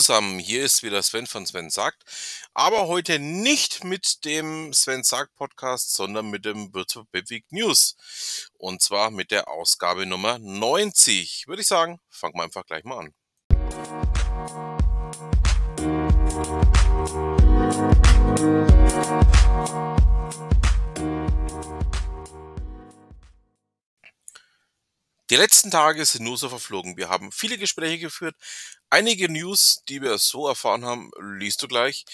Zusammen, hier ist wieder Sven von Sven sagt, aber heute nicht mit dem Sven sagt Podcast, sondern mit dem Virtual Bivik News und zwar mit der Ausgabe Nummer 90. Würde ich sagen, fangen wir einfach gleich mal an. Die letzten Tage sind nur so verflogen. Wir haben viele Gespräche geführt. Einige News, die wir so erfahren haben, liest du gleich.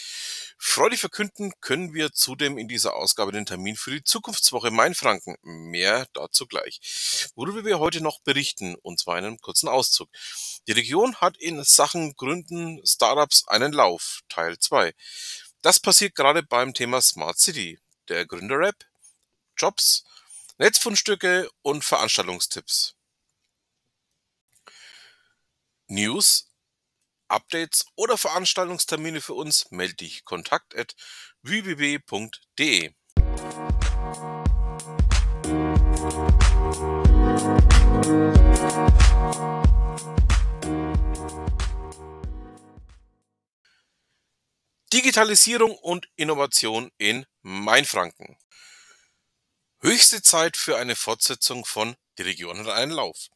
Freudig verkünden können wir zudem in dieser Ausgabe den Termin für die Zukunftswoche Mainfranken. Mehr dazu gleich. Worüber wir heute noch berichten, und zwar in einem kurzen Auszug. Die Region hat in Sachen Gründen Startups einen Lauf, Teil 2. Das passiert gerade beim Thema Smart City, der Gründer-App, Jobs, Netzfundstücke und Veranstaltungstipps. News, Updates oder Veranstaltungstermine für uns, melde dich kontakt at www.de. Digitalisierung und Innovation in Mainfranken. Höchste Zeit für eine Fortsetzung von Die Region hat einen Lauf.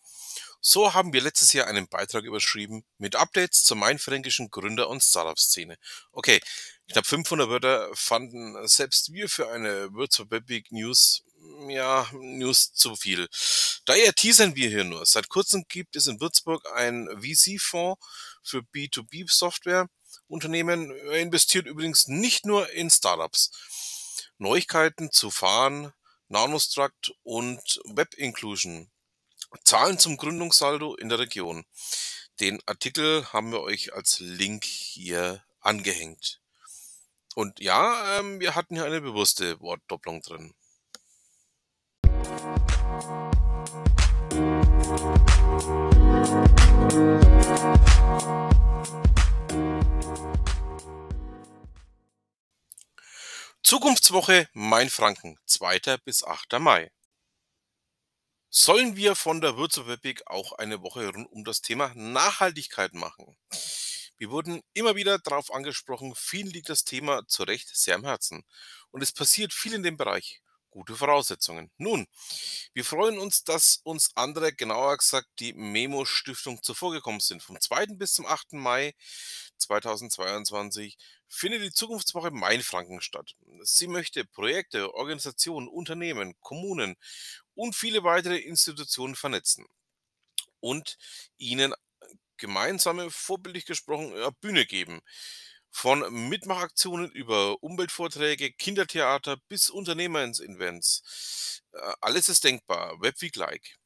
So haben wir letztes Jahr einen Beitrag überschrieben mit Updates zur mainfränkischen Gründer- und Startup-Szene. Okay, knapp 500 Wörter fanden selbst wir für eine Würzburg Big News, ja, News zu viel. Daher teasern wir hier nur. Seit kurzem gibt es in Würzburg ein VC-Fonds für B2B-Software. Unternehmen investiert übrigens nicht nur in Startups. Neuigkeiten zu Fahren, Nanostruct und Web Inclusion Zahlen zum Gründungssaldo in der Region. Den Artikel haben wir euch als Link hier angehängt. Und ja, ähm, wir hatten hier eine bewusste Wortdopplung drin. Zukunftswoche Mainfranken, 2. bis 8. Mai. Sollen wir von der Würzburg auch eine Woche rund um das Thema Nachhaltigkeit machen? Wir wurden immer wieder darauf angesprochen, vielen liegt das Thema zu Recht sehr am Herzen. Und es passiert viel in dem Bereich. Gute Voraussetzungen. Nun, wir freuen uns, dass uns andere, genauer gesagt die Memo Stiftung zuvorgekommen sind. Vom 2. bis zum 8. Mai 2022 findet die Zukunftswoche Mainfranken statt. Sie möchte Projekte, Organisationen, Unternehmen, Kommunen und viele weitere Institutionen vernetzen und ihnen gemeinsame, vorbildlich gesprochen, Bühne geben. Von Mitmachaktionen über Umweltvorträge, Kindertheater bis Unternehmensevents. Äh, alles ist denkbar. Webweek-like.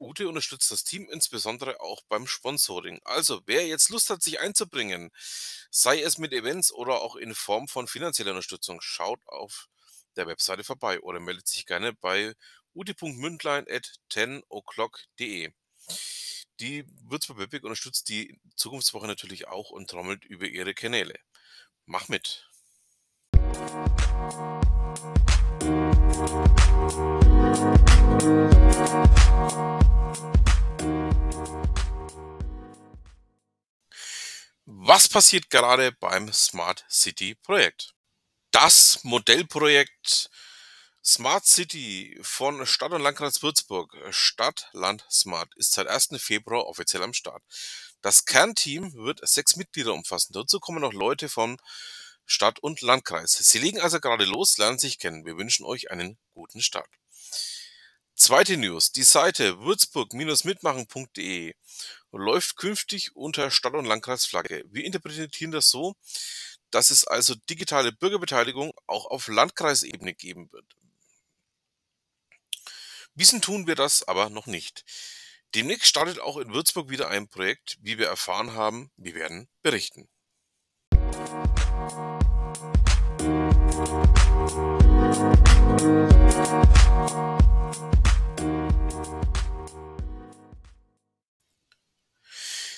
Ute unterstützt das Team insbesondere auch beim Sponsoring. Also, wer jetzt Lust hat, sich einzubringen, sei es mit Events oder auch in Form von finanzieller Unterstützung, schaut auf der Webseite vorbei oder meldet sich gerne bei ute.mündlein at 10o'clock.de. Die Würzburg Webweg unterstützt die Zukunftswoche natürlich auch und trommelt über ihre Kanäle. Mach mit! Was passiert gerade beim Smart City Projekt? Das Modellprojekt Smart City von Stadt und Landkreis Würzburg, Stadt, Land, Smart, ist seit 1. Februar offiziell am Start. Das Kernteam wird sechs Mitglieder umfassen. Dazu kommen noch Leute von Stadt und Landkreis. Sie legen also gerade los, lernen sich kennen. Wir wünschen euch einen guten Start. Zweite News. Die Seite würzburg-mitmachen.de läuft künftig unter Stadt- und Landkreisflagge. Wir interpretieren das so, dass es also digitale Bürgerbeteiligung auch auf Landkreisebene geben wird. Wissen tun wir das aber noch nicht. Demnächst startet auch in Würzburg wieder ein Projekt, wie wir erfahren haben. Wir werden berichten.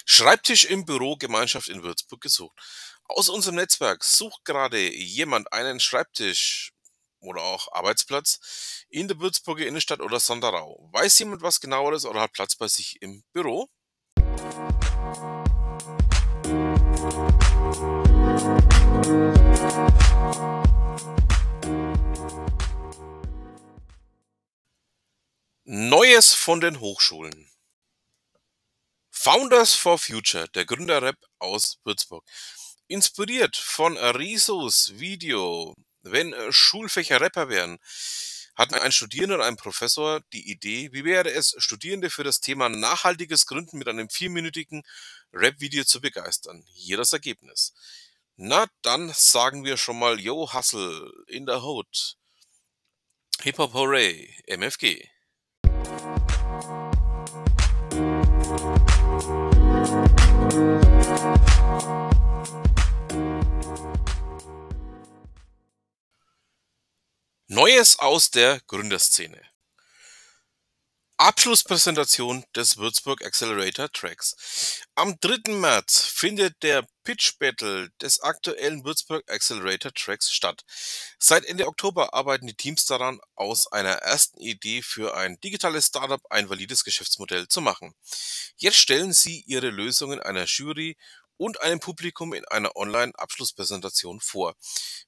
Schreibtisch im Büro Gemeinschaft in Würzburg gesucht. Aus unserem Netzwerk sucht gerade jemand einen Schreibtisch oder auch Arbeitsplatz in der Würzburger Innenstadt oder Sonderau. Weiß jemand was genaueres oder hat Platz bei sich im Büro? Neues von den Hochschulen. Founders for Future, der Gründerrap aus Würzburg. Inspiriert von Risos Video, wenn äh, Schulfächer Rapper wären, hatten ein Studierender und ein Professor die Idee, wie wäre es, Studierende für das Thema nachhaltiges Gründen mit einem vierminütigen Rap-Video zu begeistern. Hier das Ergebnis. Na, dann sagen wir schon mal Yo Hustle in the Hood. Hip Hop Hooray, MFG. Neues aus der Gründerszene. Abschlusspräsentation des Würzburg Accelerator Tracks. Am 3. März findet der Pitch Battle des aktuellen Würzburg Accelerator Tracks statt. Seit Ende Oktober arbeiten die Teams daran, aus einer ersten Idee für ein digitales Startup ein valides Geschäftsmodell zu machen. Jetzt stellen sie ihre Lösungen einer Jury und einem Publikum in einer Online-Abschlusspräsentation vor.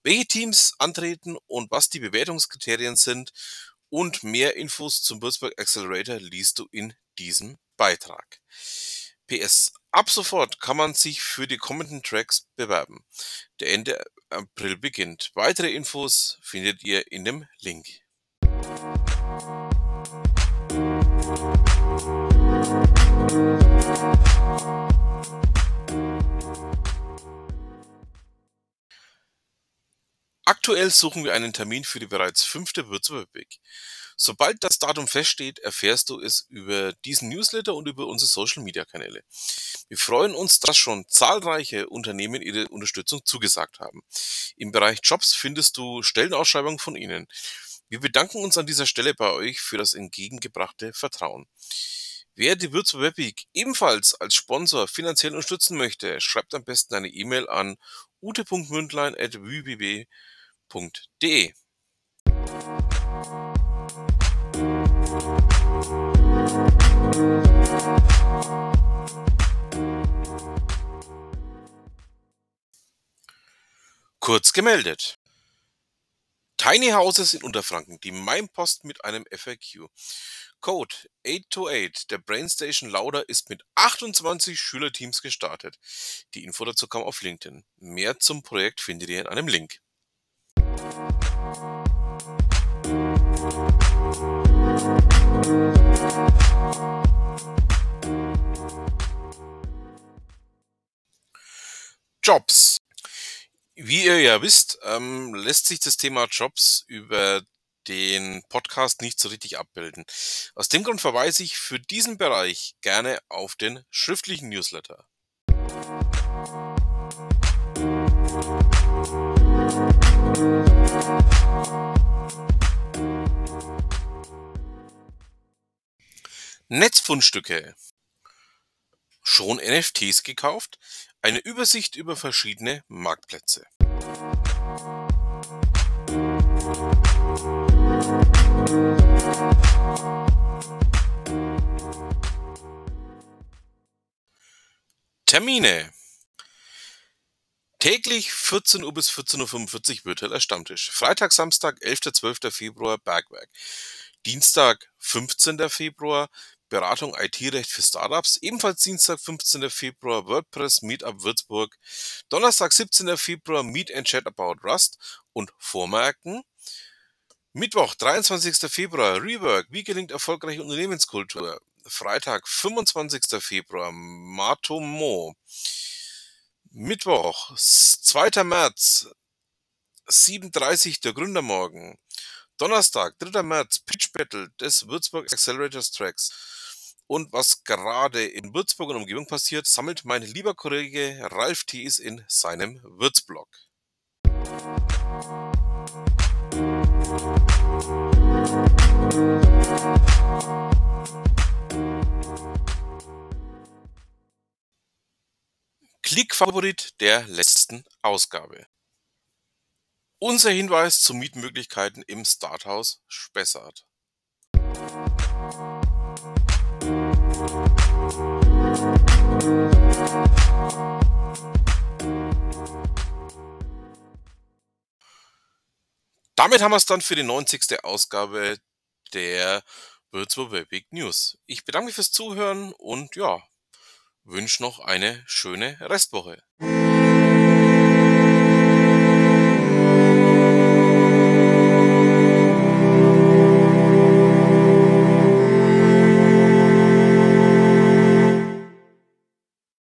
Welche Teams antreten und was die Bewertungskriterien sind und mehr Infos zum Würzburg Accelerator liest du in diesem Beitrag. PS. Ab sofort kann man sich für die kommenden Tracks bewerben, der Ende April beginnt. Weitere Infos findet ihr in dem Link. Aktuell suchen wir einen Termin für die bereits fünfte Würzburg Week. Sobald das Datum feststeht, erfährst du es über diesen Newsletter und über unsere Social Media Kanäle. Wir freuen uns, dass schon zahlreiche Unternehmen ihre Unterstützung zugesagt haben. Im Bereich Jobs findest du Stellenausschreibungen von ihnen. Wir bedanken uns an dieser Stelle bei euch für das entgegengebrachte Vertrauen. Wer die Würzburg Web Week ebenfalls als Sponsor finanziell unterstützen möchte, schreibt am besten eine E-Mail an ute.mündlein.wbb.de www.ftf.de. Kurz gemeldet. Tiny Houses in Unterfranken, die Mainpost mit einem FAQ. Code 828 der Brainstation Lauder ist mit 28 Schülerteams gestartet. Die Info dazu kam auf LinkedIn. Mehr zum Projekt findet ihr in einem Link. Jobs. Wie ihr ja wisst, ähm, lässt sich das Thema Jobs über den Podcast nicht so richtig abbilden. Aus dem Grund verweise ich für diesen Bereich gerne auf den schriftlichen Newsletter. Netzfundstücke. Schon NFTs gekauft? Eine Übersicht über verschiedene Marktplätze. Termine. Täglich 14 Uhr bis 14.45 Uhr virtueller Stammtisch. Freitag, Samstag, 11. 12. Februar Bergwerk. Dienstag, 15. Februar Beratung IT-Recht für Startups. Ebenfalls Dienstag, 15. Februar WordPress Meetup Würzburg. Donnerstag, 17. Februar Meet and Chat About Rust und Vormerken. Mittwoch, 23. Februar Rework. Wie gelingt erfolgreiche Unternehmenskultur? Freitag, 25. Februar Matomo. Mittwoch, 2. März 7.30 der Gründermorgen. Donnerstag, 3. März, Pitch Battle des Würzburg Accelerators Tracks. Und was gerade in Würzburg und Umgebung passiert, sammelt mein lieber Kollege Ralf Thies in seinem Würzblog. Klickfavorit der letzten Ausgabe. Unser Hinweis zu Mietmöglichkeiten im Starthaus Spessart. Damit haben wir es dann für die 90. Ausgabe der Würzburger Big News. Ich bedanke mich fürs Zuhören und ja, wünsche noch eine schöne Restwoche.